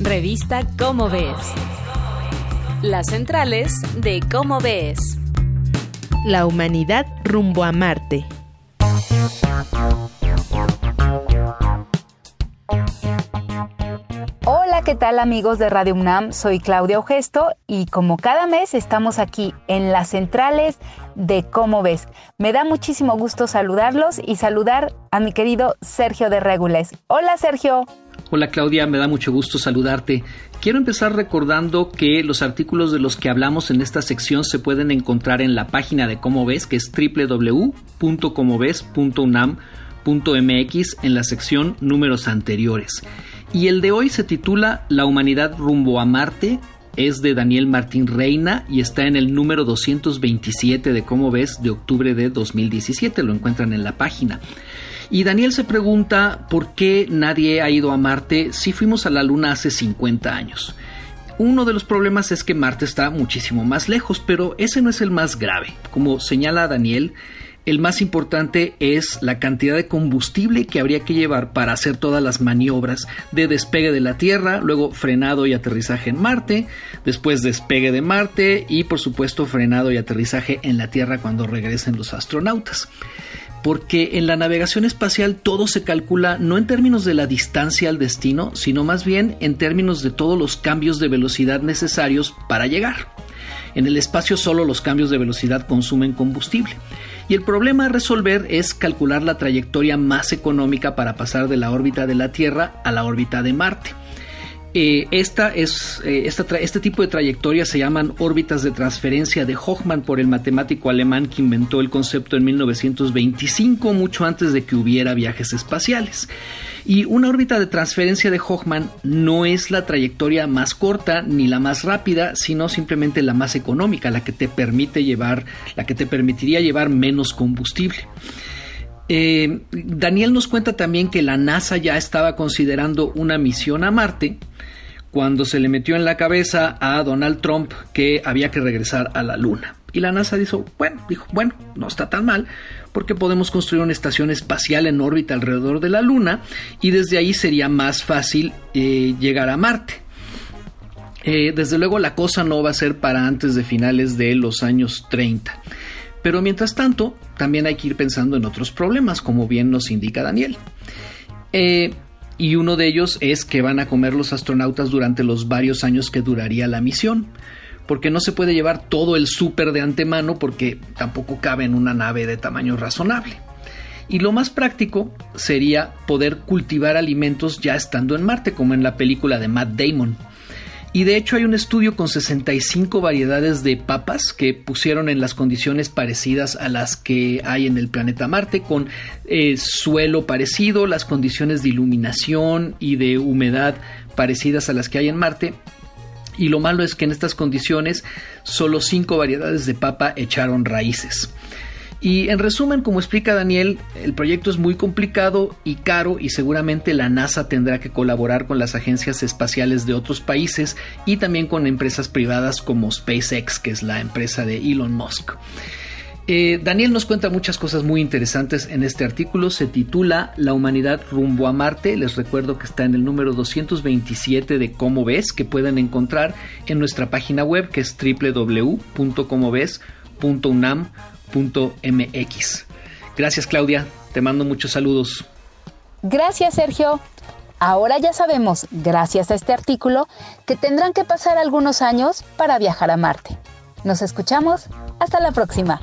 Revista Cómo Ves. Las centrales de Cómo Ves. La humanidad rumbo a Marte. Hola, ¿qué tal amigos de Radio UNAM? Soy Claudia Ogesto y como cada mes estamos aquí en las centrales de Cómo Ves. Me da muchísimo gusto saludarlos y saludar a mi querido Sergio de Regules. Hola Sergio. Hola Claudia, me da mucho gusto saludarte. Quiero empezar recordando que los artículos de los que hablamos en esta sección se pueden encontrar en la página de Cómo Ves, que es www.comoves.unam.mx en la sección números anteriores. Y el de hoy se titula La humanidad rumbo a Marte, es de Daniel Martín Reina y está en el número 227 de Cómo Ves de octubre de 2017, lo encuentran en la página. Y Daniel se pregunta por qué nadie ha ido a Marte si fuimos a la Luna hace 50 años. Uno de los problemas es que Marte está muchísimo más lejos, pero ese no es el más grave. Como señala Daniel, el más importante es la cantidad de combustible que habría que llevar para hacer todas las maniobras de despegue de la Tierra, luego frenado y aterrizaje en Marte, después despegue de Marte y por supuesto frenado y aterrizaje en la Tierra cuando regresen los astronautas porque en la navegación espacial todo se calcula no en términos de la distancia al destino, sino más bien en términos de todos los cambios de velocidad necesarios para llegar. En el espacio solo los cambios de velocidad consumen combustible. Y el problema a resolver es calcular la trayectoria más económica para pasar de la órbita de la Tierra a la órbita de Marte. Eh, esta es, eh, este tipo de trayectorias se llaman órbitas de transferencia de Hoffman por el matemático alemán que inventó el concepto en 1925, mucho antes de que hubiera viajes espaciales. Y una órbita de transferencia de Hoffman no es la trayectoria más corta ni la más rápida, sino simplemente la más económica, la que te permite llevar, la que te permitiría llevar menos combustible. Eh, Daniel nos cuenta también que la NASA ya estaba considerando una misión a Marte cuando se le metió en la cabeza a Donald Trump que había que regresar a la Luna. Y la NASA dijo, bueno, dijo, bueno, no está tan mal, porque podemos construir una estación espacial en órbita alrededor de la Luna y desde ahí sería más fácil eh, llegar a Marte. Eh, desde luego la cosa no va a ser para antes de finales de los años 30. Pero mientras tanto, también hay que ir pensando en otros problemas, como bien nos indica Daniel. Eh, y uno de ellos es que van a comer los astronautas durante los varios años que duraría la misión, porque no se puede llevar todo el súper de antemano porque tampoco cabe en una nave de tamaño razonable. Y lo más práctico sería poder cultivar alimentos ya estando en Marte, como en la película de Matt Damon. Y de hecho hay un estudio con 65 variedades de papas que pusieron en las condiciones parecidas a las que hay en el planeta Marte, con eh, suelo parecido, las condiciones de iluminación y de humedad parecidas a las que hay en Marte. Y lo malo es que en estas condiciones solo 5 variedades de papa echaron raíces. Y en resumen, como explica Daniel, el proyecto es muy complicado y caro y seguramente la NASA tendrá que colaborar con las agencias espaciales de otros países y también con empresas privadas como SpaceX, que es la empresa de Elon Musk. Eh, Daniel nos cuenta muchas cosas muy interesantes en este artículo. Se titula La humanidad rumbo a Marte. Les recuerdo que está en el número 227 de Cómo ves, que pueden encontrar en nuestra página web que es www.comoves.unam.com mx Gracias Claudia, te mando muchos saludos. Gracias Sergio. Ahora ya sabemos, gracias a este artículo, que tendrán que pasar algunos años para viajar a Marte. Nos escuchamos. Hasta la próxima.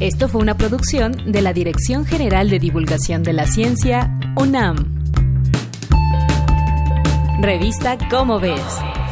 Esto fue una producción de la Dirección General de Divulgación de la Ciencia, UNAM. Revista Cómo ves.